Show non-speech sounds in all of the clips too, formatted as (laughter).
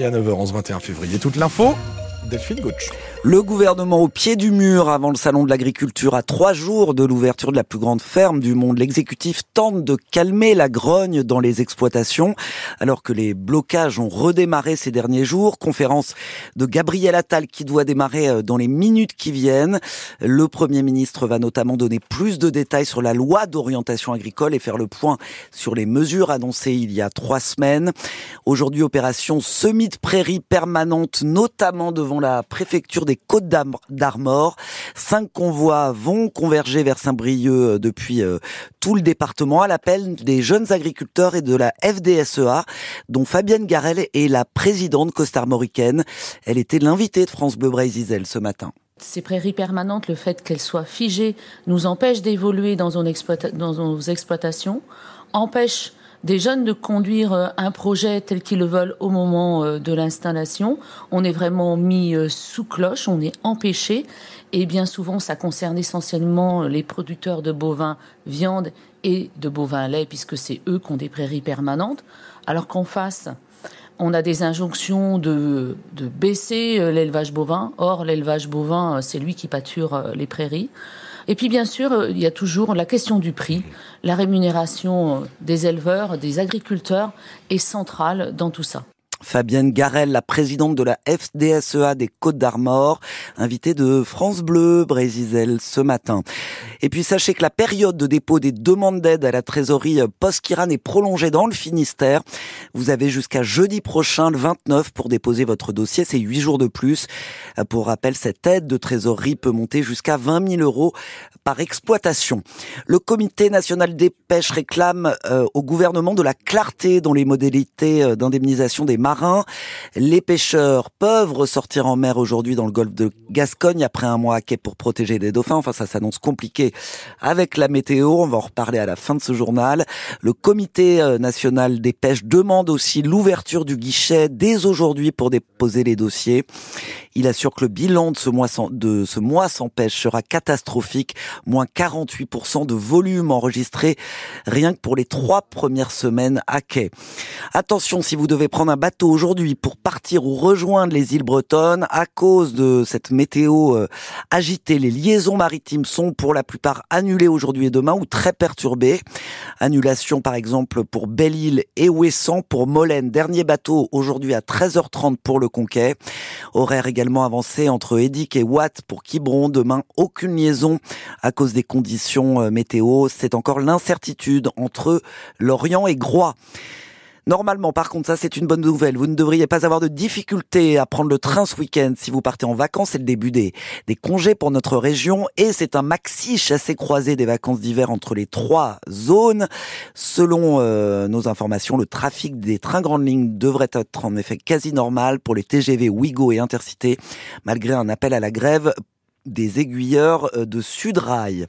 Et à 9h11, 21 février, toute l'info, Delphine Gauche. Le gouvernement au pied du mur avant le salon de l'agriculture à trois jours de l'ouverture de la plus grande ferme du monde. L'exécutif tente de calmer la grogne dans les exploitations alors que les blocages ont redémarré ces derniers jours. Conférence de Gabriel Attal qui doit démarrer euh, dans les minutes qui viennent. Le Premier ministre va notamment donner plus de détails sur la loi d'orientation agricole et faire le point sur les mesures annoncées il y a trois semaines. Aujourd'hui, opération semis de prairies permanente, notamment devant la préfecture des Côtes d'Armor. Cinq convois vont converger vers Saint-Brieuc euh, depuis euh, tout le département à l'appel des jeunes agriculteurs et de la FDSEA, dont Fabienne Garel est la présidente costarmoricaine. Elle était l'invitée de France Bleu Brésil ce matin ces prairies permanentes, le fait qu'elles soient figées, nous empêche d'évoluer dans, dans, nos exploitations, empêche des jeunes de conduire euh, un projet tel qu'ils le veulent au moment euh, de l'installation. On est vraiment mis euh, sous cloche, on est empêché. Et bien souvent, ça concerne essentiellement les producteurs de bovins viande et de bovins lait, puisque c'est eux qui ont des prairies permanentes. Alors qu'en face, on a des injonctions de, de baisser l'élevage bovin. Or, l'élevage bovin, c'est lui qui pâture les prairies. Et puis bien sûr, euh, il y a toujours la question du prix. La rémunération euh, des éleveurs, des agriculteurs est centrale dans tout ça. Fabienne Garel, la présidente de la FDSEA des Côtes d'Armor, invitée de France Bleu, Brésil ce matin. Et puis sachez que la période de dépôt des demandes d'aide à la trésorerie post-Kiran est prolongée dans le Finistère. Vous avez jusqu'à jeudi prochain, le 29, pour déposer votre dossier. C'est huit jours de plus. Pour rappel, cette aide de trésorerie peut monter jusqu'à 20 000 euros par exploitation. Le Comité national des pêches réclame euh, au gouvernement de la clarté dans les modalités euh, d'indemnisation des marins. Les pêcheurs peuvent ressortir en mer aujourd'hui dans le golfe de Gascogne après un mois à quai pour protéger les dauphins. Enfin, ça s'annonce compliqué avec la météo. On va en reparler à la fin de ce journal. Le Comité euh, national des pêches demande aussi l'ouverture du guichet dès aujourd'hui pour déposer les dossiers. Il assure que le bilan de ce mois sans, de ce mois sans pêche sera catastrophique, moins 48% de volume enregistré rien que pour les trois premières semaines à quai. Attention, si vous devez prendre un bateau aujourd'hui pour partir ou rejoindre les îles bretonnes, à cause de cette météo euh, agitée, les liaisons maritimes sont pour la plupart annulées aujourd'hui et demain ou très perturbées. Annulation par exemple pour Belle-Île et Ouessant, pour Molène, dernier bateau aujourd'hui à 13h30 pour le Conquet. Horaire également avancé entre Édic et Watt pour Quiberon. Demain, aucune liaison à cause des conditions euh, météo. C'est encore l'incertitude entre Lorient et Groix. Normalement, par contre, ça c'est une bonne nouvelle. Vous ne devriez pas avoir de difficulté à prendre le train ce week-end si vous partez en vacances. C'est le début des, congés pour notre région et c'est un maxi chassé croisé des vacances d'hiver entre les trois zones. Selon euh, nos informations, le trafic des trains grandes lignes devrait être en effet quasi normal pour les TGV Ouigo et Intercité, malgré un appel à la grève des aiguilleurs euh, de Sudrail.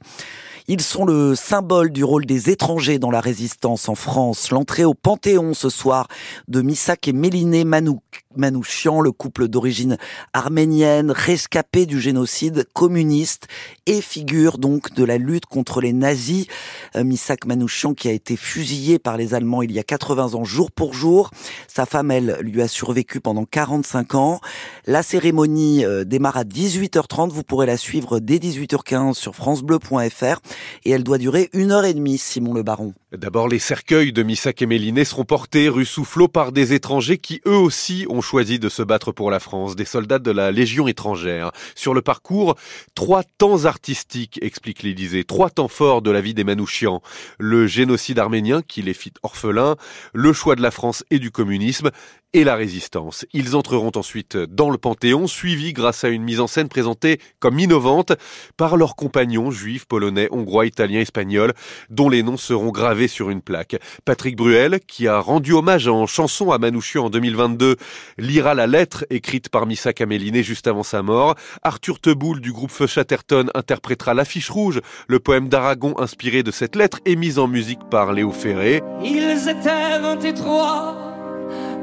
Ils sont le symbole du rôle des étrangers dans la résistance en France. L'entrée au Panthéon ce soir de Missak et Méliné Manouchian, le couple d'origine arménienne, rescapé du génocide communiste et figure donc de la lutte contre les nazis. Euh, Misak Manouchian qui a été fusillé par les Allemands il y a 80 ans jour pour jour. Sa femme, elle, lui a survécu pendant 45 ans. La cérémonie euh, démarre à 18h30. Vous pourrez la suivre dès 18h15 sur francebleu.fr et elle doit durer une heure et demie, Simon Le Baron. D'abord, les cercueils de Missak et Méliné seront portés rue Soufflot par des étrangers qui eux aussi ont choisi de se battre pour la France, des soldats de la Légion étrangère. Sur le parcours, trois temps artistiques, explique l'Élysée, trois temps forts de la vie des Manouchians. Le génocide arménien qui les fit orphelins, le choix de la France et du communisme, et la résistance. Ils entreront ensuite dans le Panthéon, suivis grâce à une mise en scène présentée comme innovante par leurs compagnons juifs, polonais, hongrois, italiens, espagnols, dont les noms seront gravés sur une plaque. Patrick Bruel, qui a rendu hommage en chanson à Manouchian en 2022, lira la lettre écrite par Missa Caméliné juste avant sa mort. Arthur Teboul du groupe Feu Chatterton interprétera l'affiche rouge, le poème d'Aragon inspiré de cette lettre et mis en musique par Léo Ferré. Ils étaient 23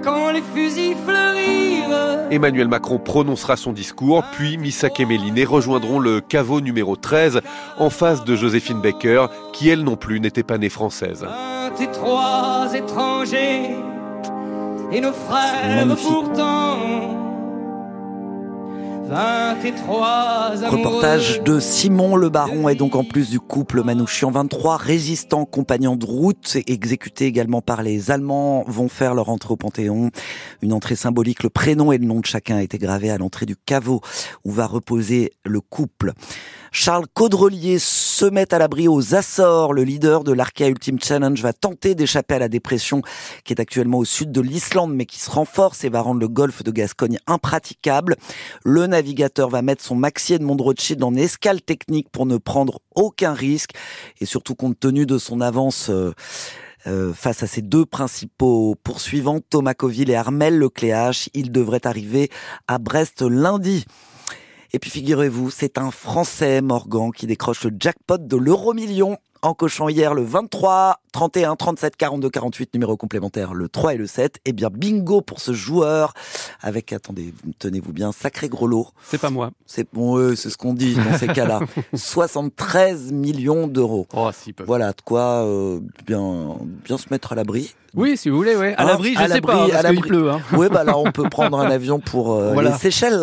quand les fusils. Emmanuel Macron prononcera son discours, puis Missak et Méliné rejoindront le caveau numéro 13 en face de Joséphine Baker, qui elle non plus n'était pas née française. trois étrangers et nos frères Magnifique. pourtant. 23 amoureux. Reportage de Simon Le Baron et donc en plus du couple Manouchian, 23 résistants compagnons de route exécutés également par les Allemands vont faire leur entrée au Panthéon. Une entrée symbolique, le prénom et le nom de chacun a été gravé à l'entrée du caveau où va reposer le couple. Charles Caudrelier se met à l'abri aux Açores. Le leader de l'Arkea Ultimate Challenge va tenter d'échapper à la dépression qui est actuellement au sud de l'Islande mais qui se renforce et va rendre le golfe de Gascogne impraticable. Le navigateur va mettre son maxi Edmond Rothschild en escale technique pour ne prendre aucun risque et surtout compte tenu de son avance euh, euh, face à ses deux principaux poursuivants, Thomas et Armel Lecléache, il devrait arriver à Brest lundi. Et puis figurez-vous, c'est un Français, Morgan, qui décroche le jackpot de l'euro million en cochant hier le 23, 31, 37, 42, 48, numéro complémentaire, le 3 et le 7. Eh bien, bingo pour ce joueur avec, attendez, tenez-vous bien, sacré gros lot. C'est pas moi. C'est bon, ouais, c'est ce qu'on dit dans ces cas-là. (laughs) 73 millions d'euros. Oh, si, peu. Voilà, de quoi euh, bien, bien se mettre à l'abri. Oui, si vous voulez, ouais. À Hein, l'abri, je à sais pas, à parce qu'il l'abri. pleut. Hein. Oui, bah là, on (laughs) peut prendre un avion pour euh, Voilà. les Seychelles.